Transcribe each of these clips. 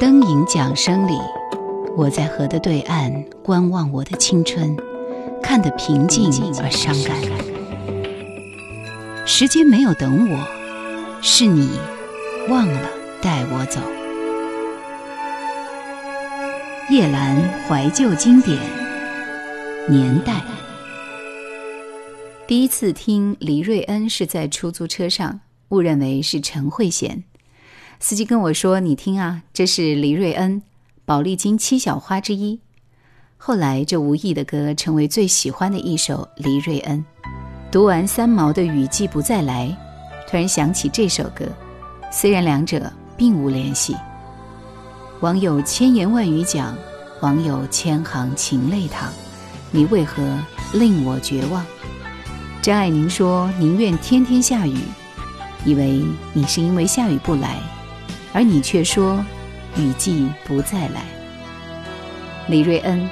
灯影桨声里，我在河的对岸观望我的青春，看得平静而伤感。时间没有等我，是你忘了带我走。夜阑怀旧经典年代。第一次听黎瑞恩是在出租车上，误认为是陈慧娴。司机跟我说：“你听啊，这是黎瑞恩，宝丽金七小花之一。”后来这无意的歌成为最喜欢的一首黎瑞恩。读完三毛的《雨季不再来》，突然想起这首歌，虽然两者并无联系。网友千言万语讲，网友千行情泪淌，你为何令我绝望？张爱玲说：“宁愿天天下雨，以为你是因为下雨不来，而你却说雨季不再来。”李瑞恩，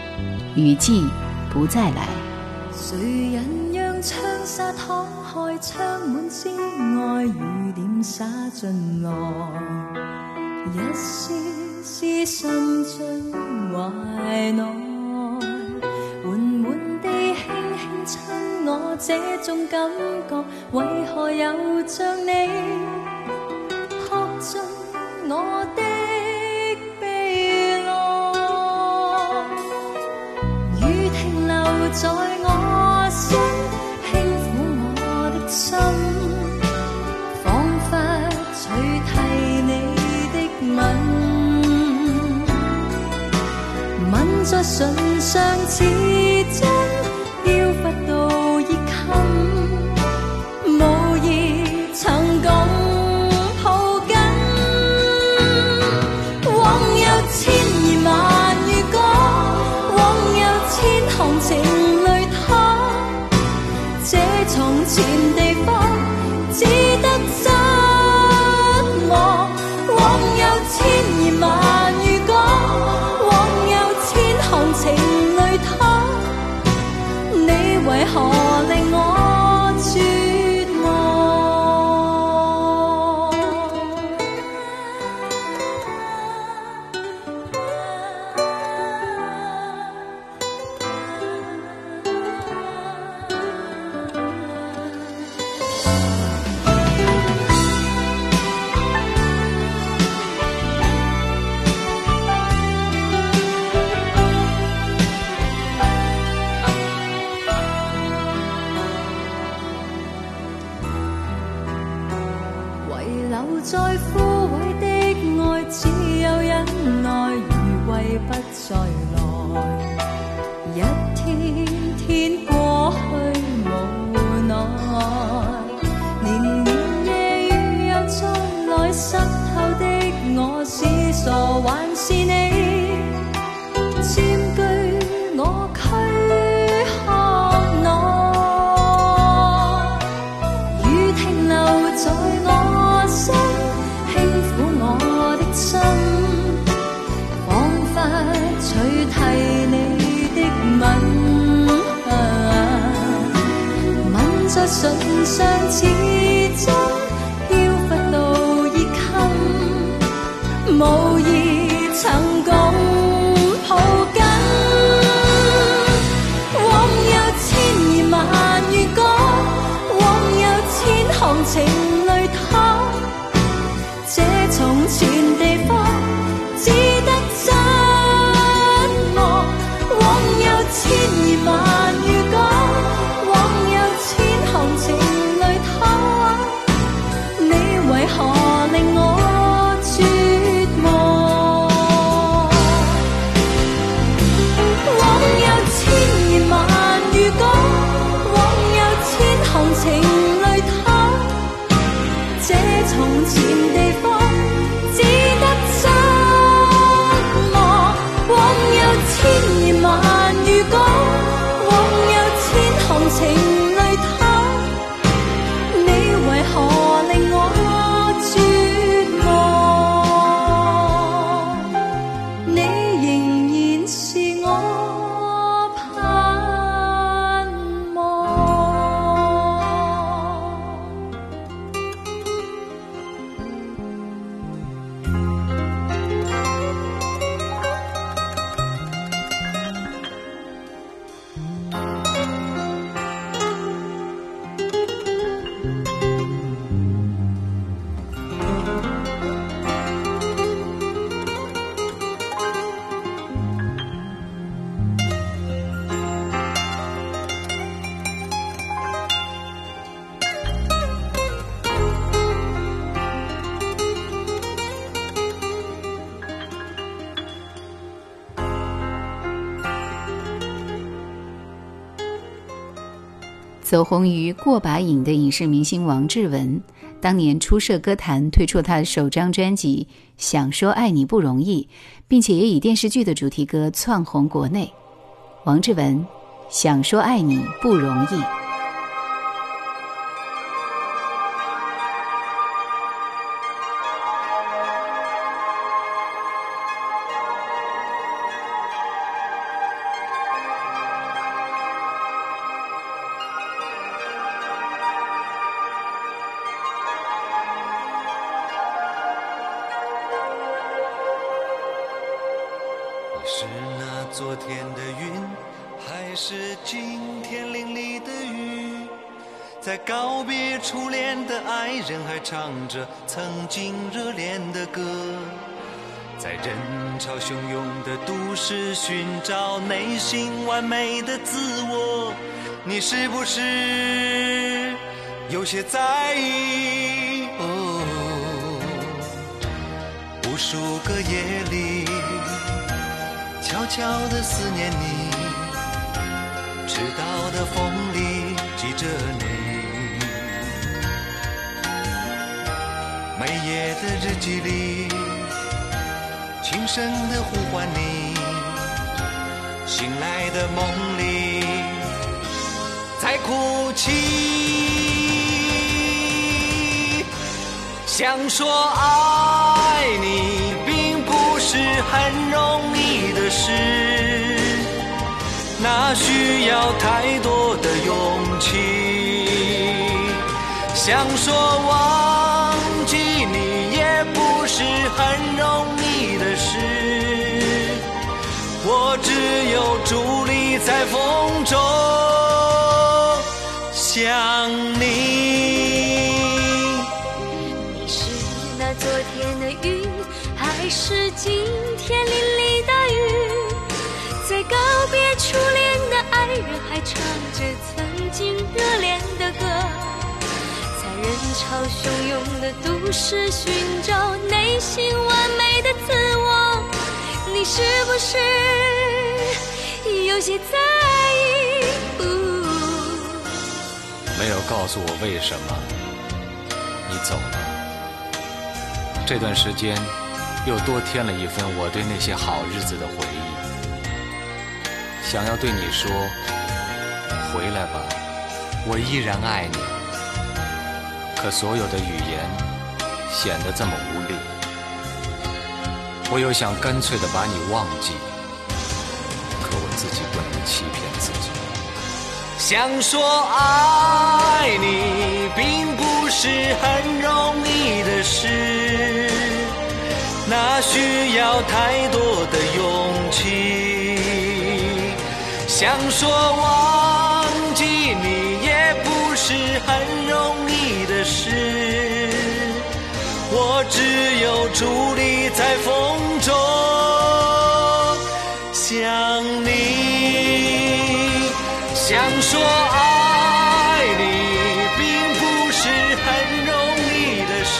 雨季不再来。谁人让窗纱敞开，窗门之外雨点洒进来，一丝丝渗进怀内。我这种感觉，为何又像你我的悲哀？雨停留在我心，轻抚我的心，仿佛取替你的吻，吻在唇上似真。上次。走红于过把瘾的影视明星王志文，当年初涉歌坛，推出他的首张专辑《想说爱你不容易》，并且也以电视剧的主题歌窜红国内。王志文，《想说爱你不容易》。是那昨天的云，还是今天淋漓的雨？在告别初恋的爱人，还唱着曾经热恋的歌。在人潮汹涌的都市寻找内心完美的自我，你是不是有些在意？哦，无数个夜里。悄悄地思念你，迟到的风里记着你，每夜的日记里，轻声地呼唤你，醒来的梦里在哭泣，想说爱你，并不是很容易。的事，那需要太多的勇气。想说忘记你，也不是很容易的事。我只有伫立在风中想你。你是那昨天的云，还是今天唱着曾经热恋的歌，在人潮汹涌的都市寻找内心完美的自我，你是不是有些在意？没有告诉我为什么你走了，这段时间又多添了一份我对那些好日子的回忆。想要对你说，回来吧，我依然爱你。可所有的语言显得这么无力，我又想干脆的把你忘记，可我自己不能欺骗自己。想说爱你，并不是很容易的事，那需要太多的勇气。想说忘很容易的事，我只有伫立在风中想你。想说爱你并不是很容易的事，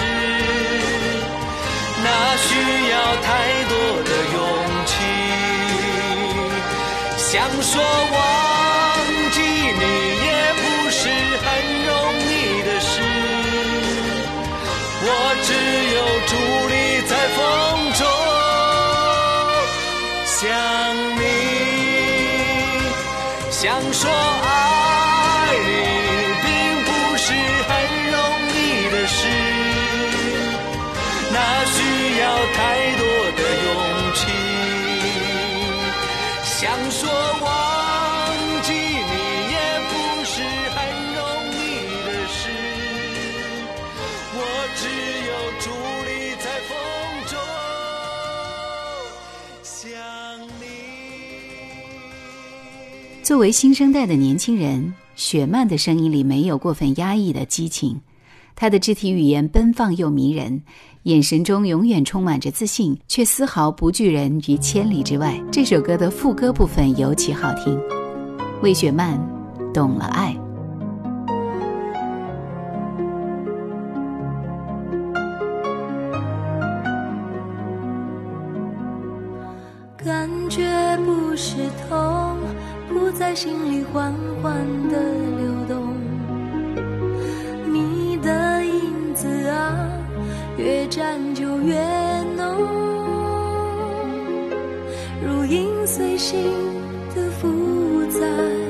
那需要太多的勇气。想说忘作为新生代的年轻人，雪漫的声音里没有过分压抑的激情，她的肢体语言奔放又迷人。眼神中永远充满着自信，却丝毫不拒人于千里之外。这首歌的副歌部分尤其好听。魏雪漫，懂了爱。感觉不是痛，不在心里缓缓的流动，你的影子啊，越战就越浓。如影随形的浮在。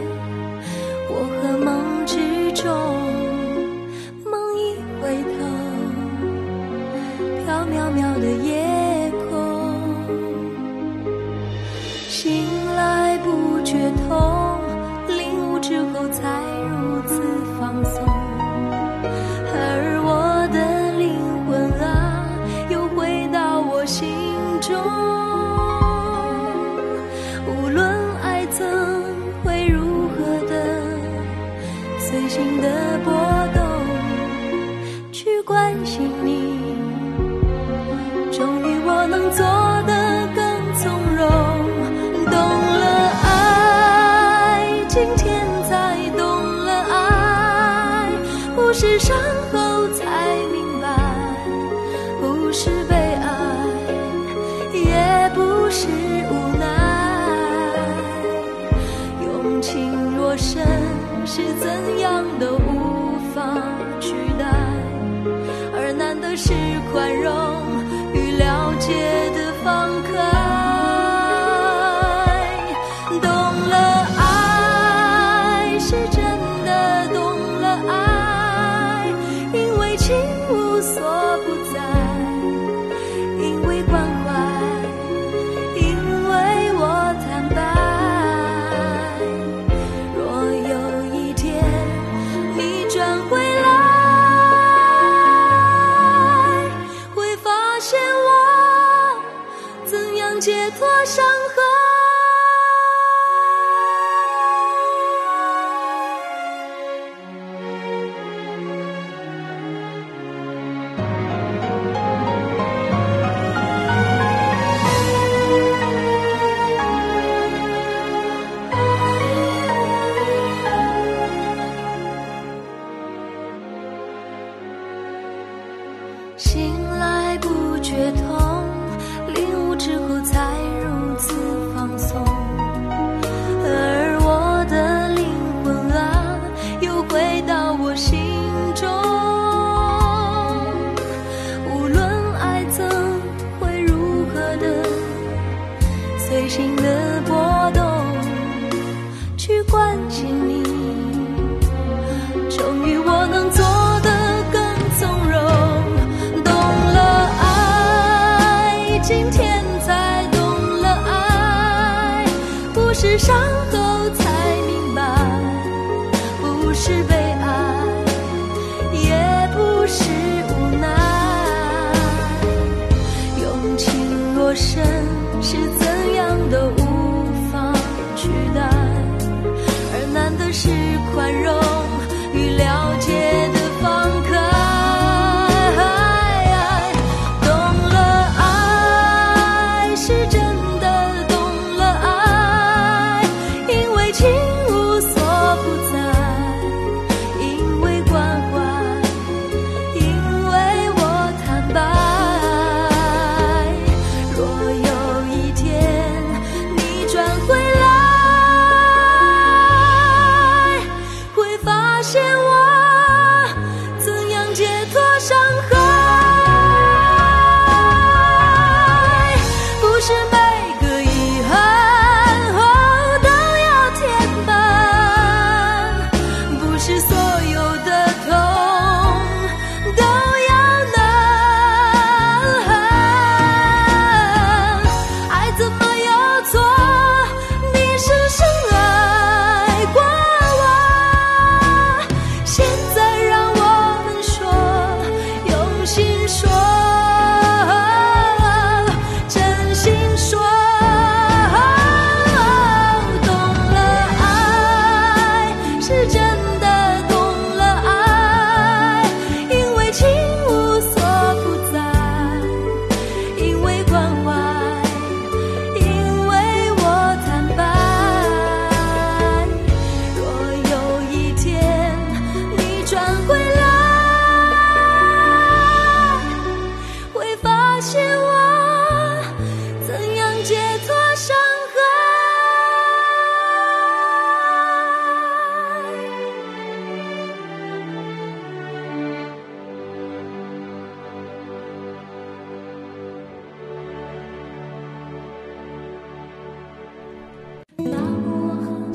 是伤后才明白，不是悲哀，也不是无奈。用情若深，是怎样都无法取代，而难的是宽容与了解。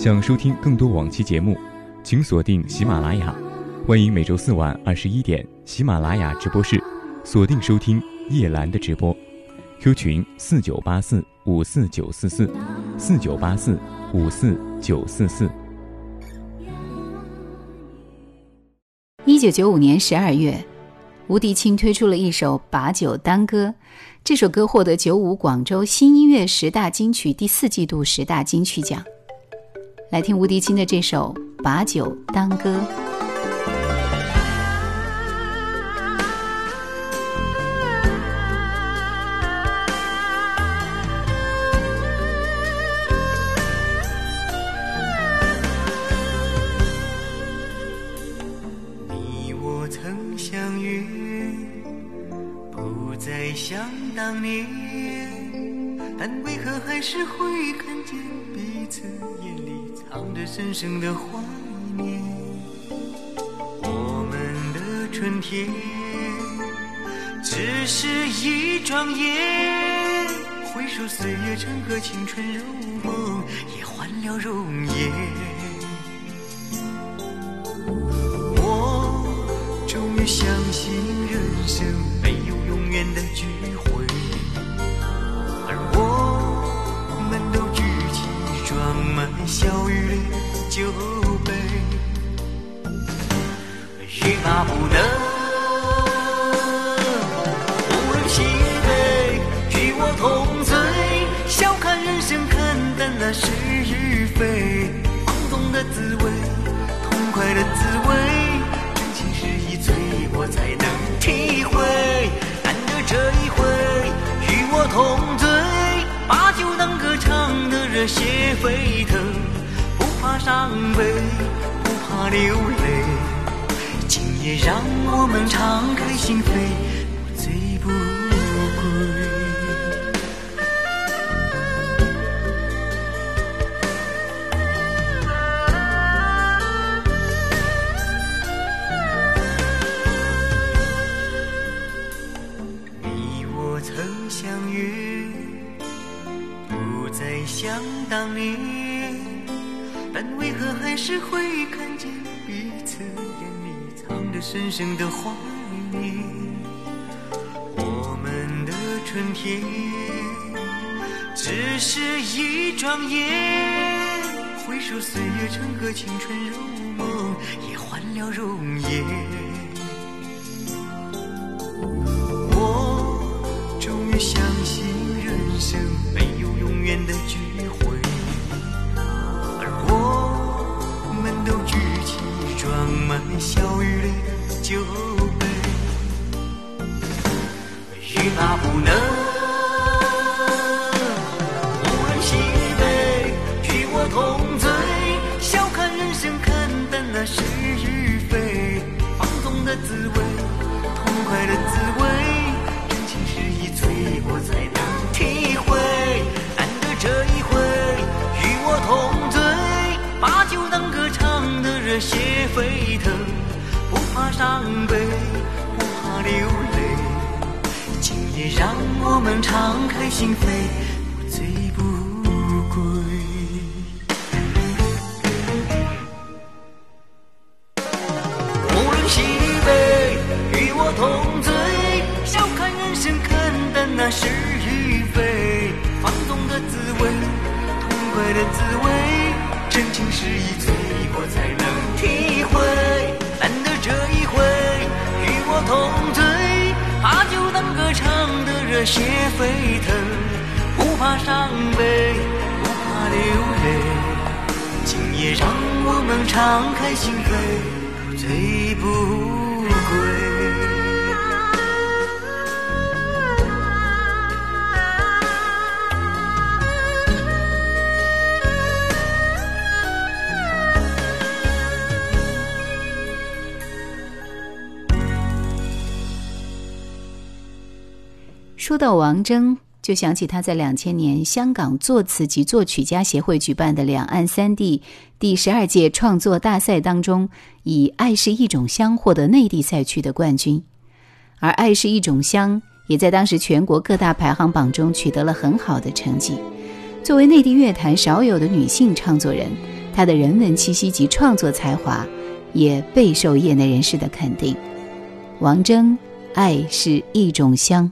想收听更多往期节目，请锁定喜马拉雅。欢迎每周四晚二十一点喜马拉雅直播室锁定收听叶兰的直播。Q 群四九八四五四九四四四九八四五四九四四。一九九五年十二月，吴迪清推出了一首《把酒当歌》，这首歌获得九五广州新音乐十大金曲第四季度十大金曲奖。来听吴迪清的这首《把酒当歌》。深深的怀念？我们的春天只是一转眼，回首岁月成歌，青春如梦，也换了容颜。伤悲，不怕流泪。今夜让我们敞开心扉，深深的怀念？我们的春天只是一转眼，回首岁月成河，青春如梦，也换了容颜。酒杯，欲罢不能，无论西北，与我同醉，笑看人生，看淡那是与非，放纵的滋味。痛快的滋味，真情实意醉过才能体会。难得这一回，与我同醉，把酒当歌，唱得热血沸腾，怕伤悲，不怕流泪。今夜让我们敞开心扉，不醉不归。无论西北，与我同醉，笑看人生，看淡那是与非，放纵的滋味，痛快的滋味，真情实意醉过才能与我同醉，把酒当歌，唱得热血沸腾，不怕伤悲，不怕流泪。今夜让我们敞开心扉，不醉不说到王铮，就想起他在两千年香港作词及作曲家协会举办的两岸三地第十二届创作大赛当中，以《爱是一种香》获得内地赛区的冠军，而《爱是一种香》也在当时全国各大排行榜中取得了很好的成绩。作为内地乐坛少有的女性唱作人，她的人文气息及创作才华也备受业内人士的肯定。王铮，爱是一种香。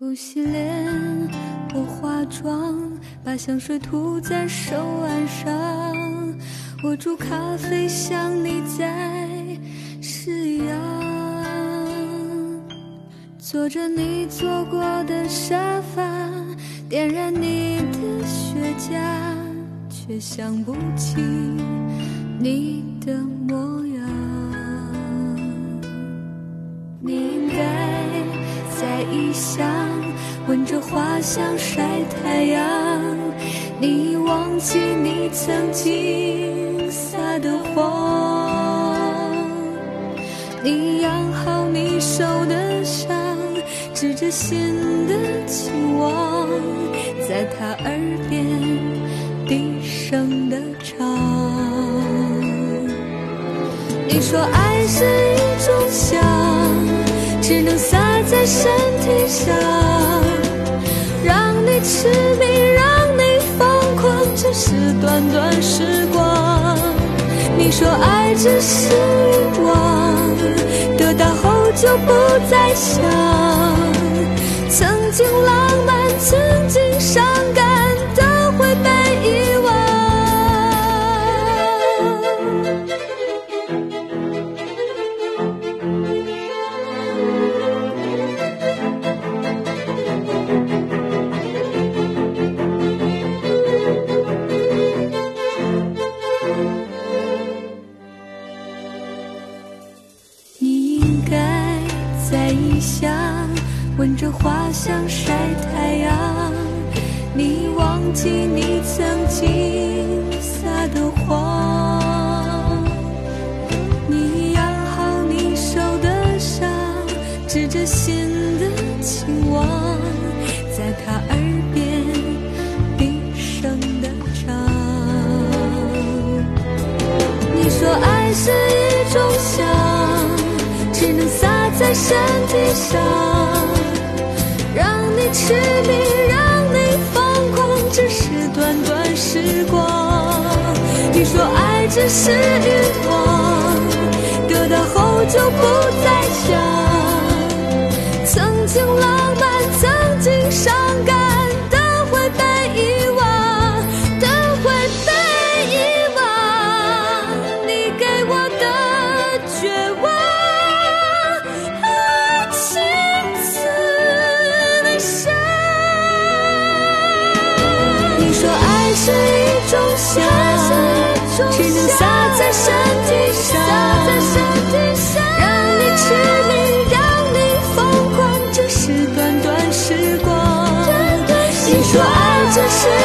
不洗脸，不化妆，把香水涂在手腕上。我煮咖啡，想你在夕阳，坐着你坐过的沙发，点燃你的雪茄，却想不起你的想，闻着花香晒太阳。你忘记你曾经撒的谎，你养好你受的伤，指着心的期望，在他耳边低声的唱。你说爱是一种香，只能在身体上，让你痴迷，让你疯狂，只是短短时光。你说爱只是欲望，得到后就不再想，曾经浪漫，曾只是欲望，得到后就不再想。这是